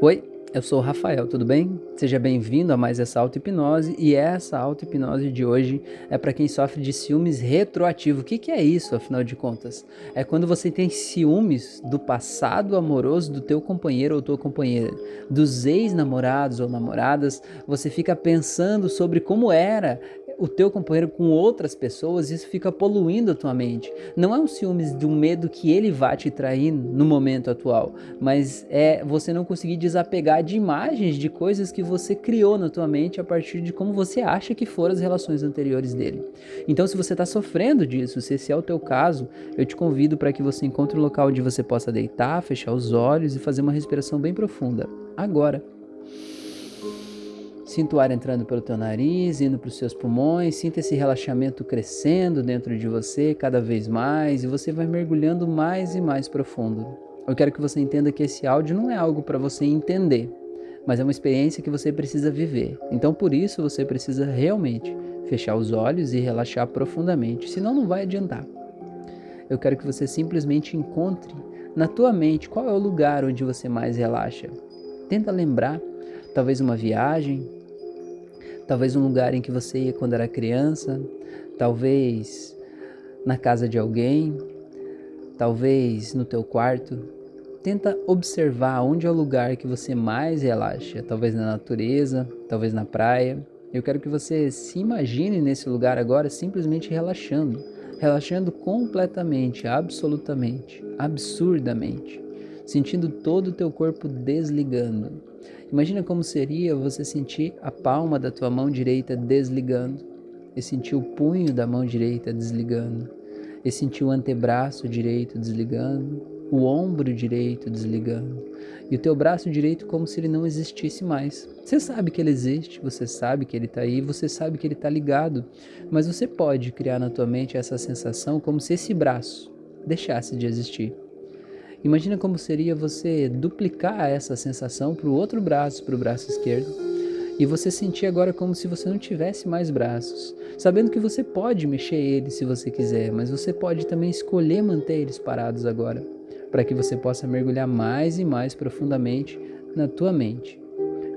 Oi, eu sou o Rafael, tudo bem? Seja bem-vindo a mais essa auto-hipnose e essa auto-hipnose de hoje é para quem sofre de ciúmes retroativo. O que, que é isso, afinal de contas? É quando você tem ciúmes do passado amoroso do teu companheiro ou tua companheira, dos ex-namorados ou namoradas, você fica pensando sobre como era o teu companheiro com outras pessoas, isso fica poluindo a tua mente. Não é um ciúmes um medo que ele vá te trair no momento atual, mas é você não conseguir desapegar de imagens de coisas que você criou na tua mente a partir de como você acha que foram as relações anteriores dele. Então, se você está sofrendo disso, se esse é o teu caso, eu te convido para que você encontre um local onde você possa deitar, fechar os olhos e fazer uma respiração bem profunda. Agora. Sinta o ar entrando pelo teu nariz, indo para os seus pulmões, sinta esse relaxamento crescendo dentro de você cada vez mais e você vai mergulhando mais e mais profundo. Eu quero que você entenda que esse áudio não é algo para você entender, mas é uma experiência que você precisa viver. Então por isso você precisa realmente fechar os olhos e relaxar profundamente, senão não vai adiantar. Eu quero que você simplesmente encontre na tua mente qual é o lugar onde você mais relaxa. Tenta lembrar, talvez uma viagem, talvez um lugar em que você ia quando era criança, talvez na casa de alguém, talvez no teu quarto. Tenta observar onde é o lugar que você mais relaxa, talvez na natureza, talvez na praia. Eu quero que você se imagine nesse lugar agora simplesmente relaxando, relaxando completamente, absolutamente, absurdamente, sentindo todo o teu corpo desligando Imagina como seria você sentir a palma da tua mão direita desligando, e sentir o punho da mão direita desligando, e sentir o antebraço direito desligando, o ombro direito desligando, e o teu braço direito como se ele não existisse mais. Você sabe que ele existe, você sabe que ele está aí, você sabe que ele está ligado, mas você pode criar na tua mente essa sensação como se esse braço deixasse de existir. Imagina como seria você duplicar essa sensação para o outro braço, para o braço esquerdo, e você sentir agora como se você não tivesse mais braços, sabendo que você pode mexer eles se você quiser, mas você pode também escolher manter eles parados agora, para que você possa mergulhar mais e mais profundamente na tua mente.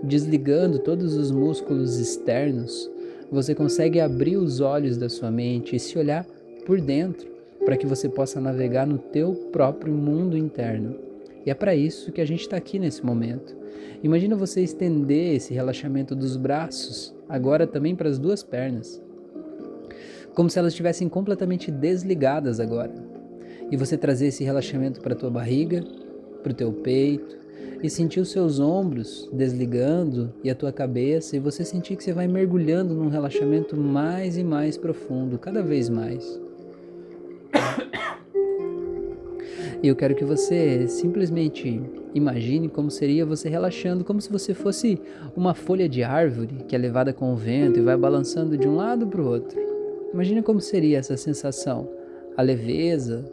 Desligando todos os músculos externos, você consegue abrir os olhos da sua mente e se olhar por dentro para que você possa navegar no teu próprio mundo interno. E é para isso que a gente está aqui nesse momento. Imagina você estender esse relaxamento dos braços, agora também para as duas pernas, como se elas estivessem completamente desligadas agora. E você trazer esse relaxamento para a tua barriga, para o teu peito, e sentir os seus ombros desligando e a tua cabeça, e você sentir que você vai mergulhando num relaxamento mais e mais profundo, cada vez mais. E eu quero que você simplesmente imagine como seria você relaxando, como se você fosse uma folha de árvore que é levada com o vento e vai balançando de um lado para o outro. Imagine como seria essa sensação, a leveza,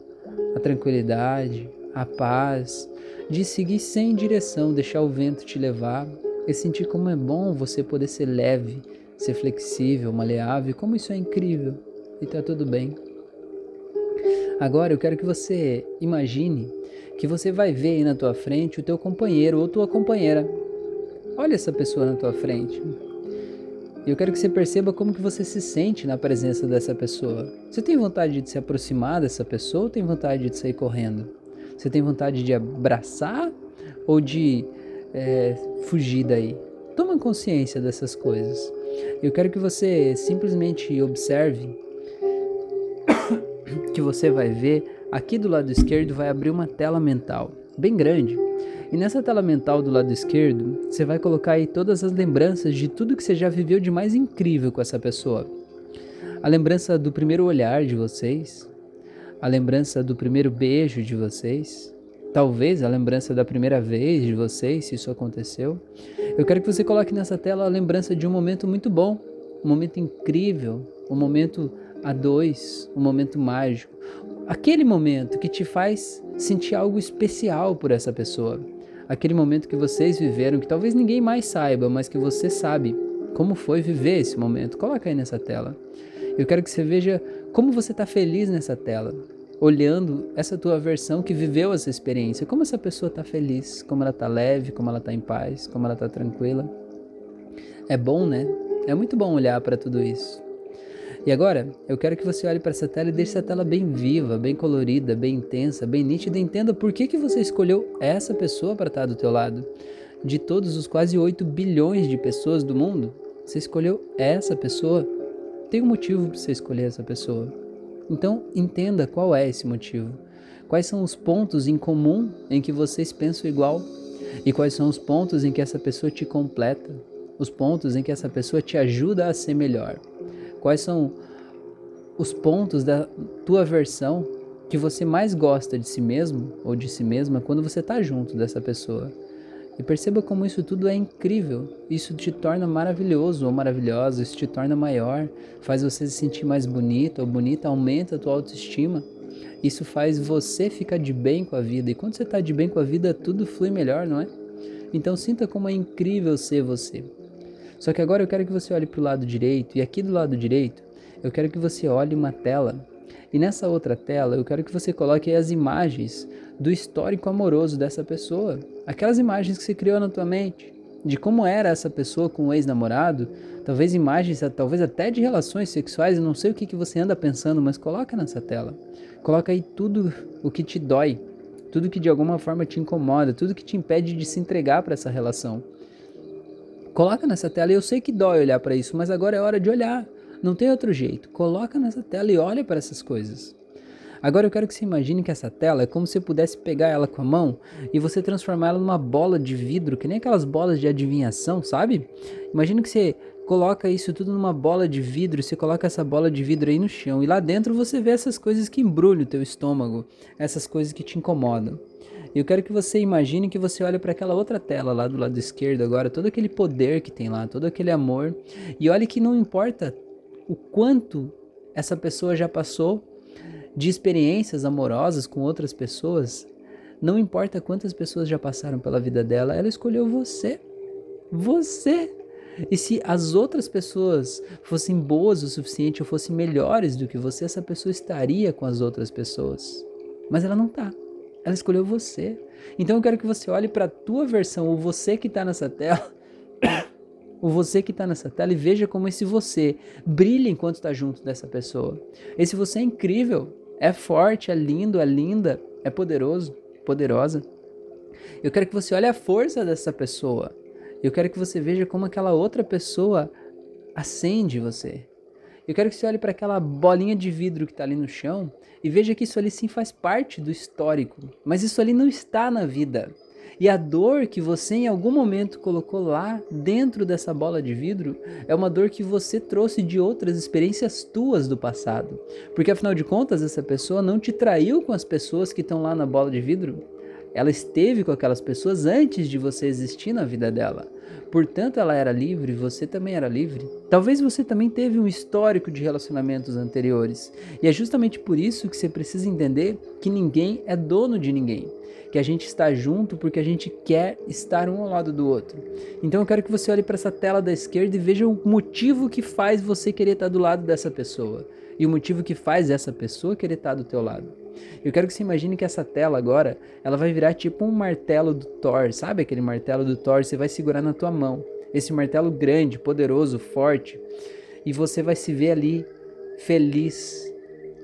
a tranquilidade, a paz, de seguir sem direção, deixar o vento te levar e sentir como é bom você poder ser leve, ser flexível, maleável, como isso é incrível e tá tudo bem. Agora eu quero que você imagine que você vai ver aí na tua frente o teu companheiro ou tua companheira. Olha essa pessoa na tua frente. Eu quero que você perceba como que você se sente na presença dessa pessoa. Você tem vontade de se aproximar dessa pessoa ou tem vontade de sair correndo? Você tem vontade de abraçar ou de é, fugir daí? Toma consciência dessas coisas. Eu quero que você simplesmente observe que você vai ver, aqui do lado esquerdo vai abrir uma tela mental, bem grande. E nessa tela mental do lado esquerdo, você vai colocar aí todas as lembranças de tudo que você já viveu de mais incrível com essa pessoa. A lembrança do primeiro olhar de vocês, a lembrança do primeiro beijo de vocês, talvez a lembrança da primeira vez de vocês, se isso aconteceu. Eu quero que você coloque nessa tela a lembrança de um momento muito bom, um momento incrível, um momento a dois, um momento mágico. Aquele momento que te faz sentir algo especial por essa pessoa. Aquele momento que vocês viveram, que talvez ninguém mais saiba, mas que você sabe como foi viver esse momento. Coloca aí nessa tela. Eu quero que você veja como você está feliz nessa tela. olhando essa tua versão que viveu essa experiência. Como essa pessoa está feliz, como ela está leve, como ela está em paz, como ela está tranquila. É bom, né? É muito bom olhar para tudo isso. E agora, eu quero que você olhe para essa tela e deixe essa tela bem viva, bem colorida, bem intensa, bem nítida entenda por que, que você escolheu essa pessoa para estar do teu lado. De todos os quase 8 bilhões de pessoas do mundo, você escolheu essa pessoa. Tem um motivo para você escolher essa pessoa. Então, entenda qual é esse motivo. Quais são os pontos em comum em que vocês pensam igual? E quais são os pontos em que essa pessoa te completa? Os pontos em que essa pessoa te ajuda a ser melhor? Quais são os pontos da tua versão que você mais gosta de si mesmo ou de si mesma quando você está junto dessa pessoa? E perceba como isso tudo é incrível. Isso te torna maravilhoso ou maravilhosa, isso te torna maior, faz você se sentir mais bonito ou bonita, aumenta a tua autoestima. Isso faz você ficar de bem com a vida. E quando você está de bem com a vida, tudo flui melhor, não é? Então sinta como é incrível ser você. Só que agora eu quero que você olhe para o lado direito, e aqui do lado direito, eu quero que você olhe uma tela. E nessa outra tela, eu quero que você coloque as imagens do histórico amoroso dessa pessoa. Aquelas imagens que você criou na tua mente, de como era essa pessoa com o ex-namorado, talvez imagens, talvez até de relações sexuais, eu não sei o que, que você anda pensando, mas coloca nessa tela. Coloca aí tudo o que te dói, tudo que de alguma forma te incomoda, tudo que te impede de se entregar para essa relação. Coloca nessa tela, e eu sei que dói olhar para isso, mas agora é hora de olhar. Não tem outro jeito. Coloca nessa tela e olha para essas coisas. Agora eu quero que você imagine que essa tela é como se você pudesse pegar ela com a mão e você transformar ela numa bola de vidro, que nem aquelas bolas de adivinhação, sabe? Imagina que você coloca isso tudo numa bola de vidro, você coloca essa bola de vidro aí no chão e lá dentro você vê essas coisas que embrulham o teu estômago, essas coisas que te incomodam. Eu quero que você imagine que você olha para aquela outra tela lá do lado esquerdo agora, todo aquele poder que tem lá, todo aquele amor, e olhe que não importa o quanto essa pessoa já passou de experiências amorosas com outras pessoas, não importa quantas pessoas já passaram pela vida dela, ela escolheu você. Você. E se as outras pessoas fossem boas o suficiente ou fossem melhores do que você, essa pessoa estaria com as outras pessoas. Mas ela não está. Ela escolheu você. Então eu quero que você olhe para a tua versão, o você que está nessa tela, o você que está nessa tela e veja como esse você brilha enquanto está junto dessa pessoa. Esse você é incrível. É forte, é lindo, é linda, é poderoso, poderosa. Eu quero que você olhe a força dessa pessoa. Eu quero que você veja como aquela outra pessoa acende você. Eu quero que você olhe para aquela bolinha de vidro que está ali no chão e veja que isso ali sim faz parte do histórico, mas isso ali não está na vida. E a dor que você em algum momento colocou lá dentro dessa bola de vidro é uma dor que você trouxe de outras experiências tuas do passado. Porque afinal de contas, essa pessoa não te traiu com as pessoas que estão lá na bola de vidro. Ela esteve com aquelas pessoas antes de você existir na vida dela. Portanto, ela era livre, você também era livre. Talvez você também teve um histórico de relacionamentos anteriores. E é justamente por isso que você precisa entender que ninguém é dono de ninguém. Que a gente está junto porque a gente quer estar um ao lado do outro. Então eu quero que você olhe para essa tela da esquerda e veja o motivo que faz você querer estar do lado dessa pessoa. E o motivo que faz essa pessoa querer estar do teu lado. Eu quero que você imagine que essa tela agora, ela vai virar tipo um martelo do Thor, sabe aquele martelo do Thor? Você vai segurar na tua mão. Esse martelo grande, poderoso, forte. E você vai se ver ali feliz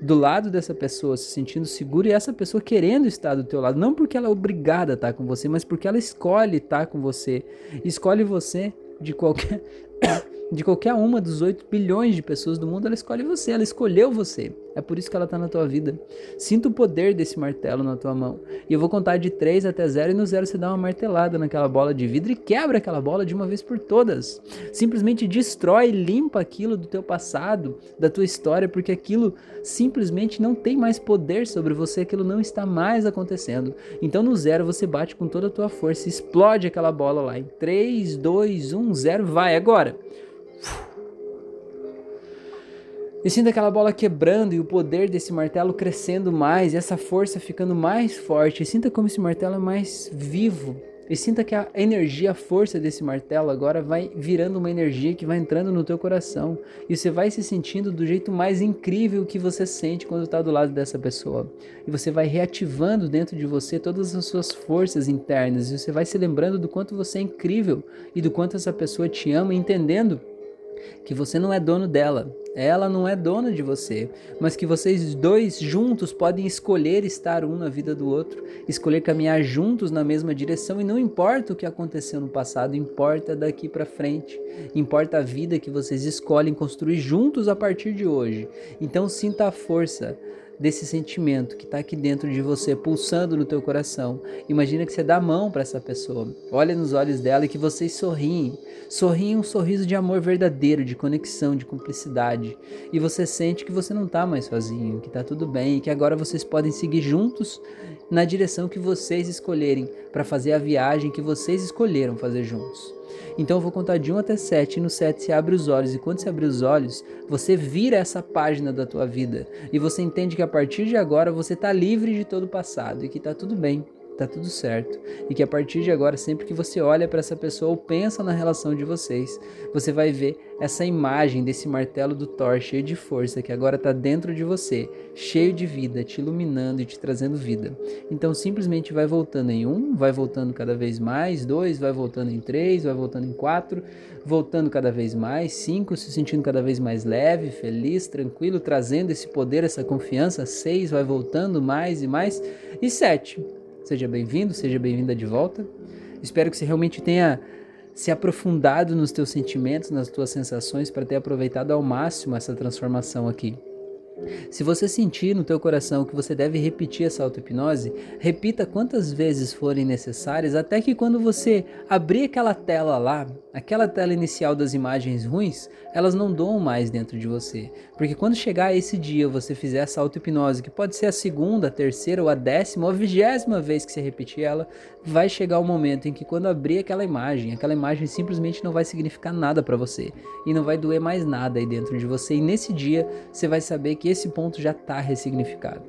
do lado dessa pessoa, se sentindo seguro e essa pessoa querendo estar do teu lado, não porque ela é obrigada a estar com você, mas porque ela escolhe estar com você, escolhe você de qualquer de qualquer uma dos 8 bilhões de pessoas do mundo, ela escolhe você, ela escolheu você. É por isso que ela está na tua vida. Sinta o poder desse martelo na tua mão. E eu vou contar de 3 até 0 e no 0 você dá uma martelada naquela bola de vidro e quebra aquela bola de uma vez por todas. Simplesmente destrói, limpa aquilo do teu passado, da tua história, porque aquilo simplesmente não tem mais poder sobre você, aquilo não está mais acontecendo. Então no 0 você bate com toda a tua força, explode aquela bola lá. Em 3, 2, 1, 0, vai agora. E sinta aquela bola quebrando e o poder desse martelo crescendo mais, e essa força ficando mais forte. E sinta como esse martelo é mais vivo, E sinta que a energia, a força desse martelo agora vai virando uma energia que vai entrando no teu coração. E você vai se sentindo do jeito mais incrível que você sente quando está do lado dessa pessoa. E você vai reativando dentro de você todas as suas forças internas. E você vai se lembrando do quanto você é incrível e do quanto essa pessoa te ama, entendendo que você não é dono dela, ela não é dona de você, mas que vocês dois juntos podem escolher estar um na vida do outro, escolher caminhar juntos na mesma direção e não importa o que aconteceu no passado, importa daqui para frente, importa a vida que vocês escolhem construir juntos a partir de hoje. Então sinta a força desse sentimento que está aqui dentro de você, pulsando no teu coração. Imagina que você dá a mão para essa pessoa, olha nos olhos dela e que vocês sorriem. Sorriem um sorriso de amor verdadeiro, de conexão, de cumplicidade. E você sente que você não está mais sozinho, que está tudo bem e que agora vocês podem seguir juntos na direção que vocês escolherem para fazer a viagem que vocês escolheram fazer juntos. Então eu vou contar de 1 até 7, e no 7 você abre os olhos, e quando você abrir os olhos, você vira essa página da tua vida, e você entende que a partir de agora você está livre de todo o passado, e que está tudo bem, tá tudo certo. E que a partir de agora, sempre que você olha para essa pessoa ou pensa na relação de vocês, você vai ver essa imagem desse martelo do Thor cheio de força que agora está dentro de você, cheio de vida, te iluminando e te trazendo vida. Então simplesmente vai voltando em um, vai voltando cada vez mais, dois, vai voltando em três, vai voltando em quatro, voltando cada vez mais, cinco, se sentindo cada vez mais leve, feliz, tranquilo, trazendo esse poder, essa confiança, seis, vai voltando mais e mais, e sete Seja bem-vindo, seja bem-vinda de volta. Espero que você realmente tenha se aprofundado nos teus sentimentos, nas tuas sensações, para ter aproveitado ao máximo essa transformação aqui. Se você sentir no teu coração que você deve repetir essa auto-hipnose, repita quantas vezes forem necessárias, até que quando você abrir aquela tela lá, aquela tela inicial das imagens ruins, elas não doam mais dentro de você. Porque quando chegar esse dia você fizer essa auto-hipnose, que pode ser a segunda, a terceira ou a décima ou a vigésima vez que você repetir ela, vai chegar o momento em que quando abrir aquela imagem, aquela imagem simplesmente não vai significar nada para você e não vai doer mais nada aí dentro de você. E nesse dia você vai saber que que esse ponto já está ressignificado.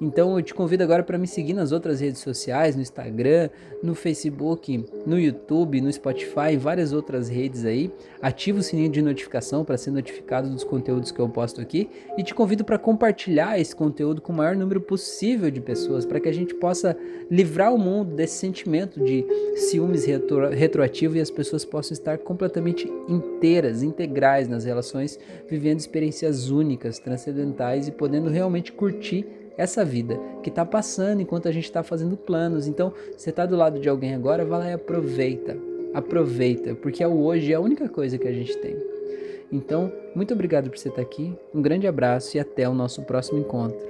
Então eu te convido agora para me seguir nas outras redes sociais, no Instagram, no Facebook, no YouTube, no Spotify, várias outras redes aí. Ativa o sininho de notificação para ser notificado dos conteúdos que eu posto aqui e te convido para compartilhar esse conteúdo com o maior número possível de pessoas para que a gente possa livrar o mundo desse sentimento de ciúmes retro retroativo e as pessoas possam estar completamente inteiras, integrais nas relações, vivendo experiências únicas, transcendentais e podendo realmente curtir essa vida que está passando enquanto a gente está fazendo planos. Então, você está do lado de alguém agora, vai lá e aproveita. Aproveita, porque é o hoje é a única coisa que a gente tem. Então, muito obrigado por você estar tá aqui, um grande abraço e até o nosso próximo encontro.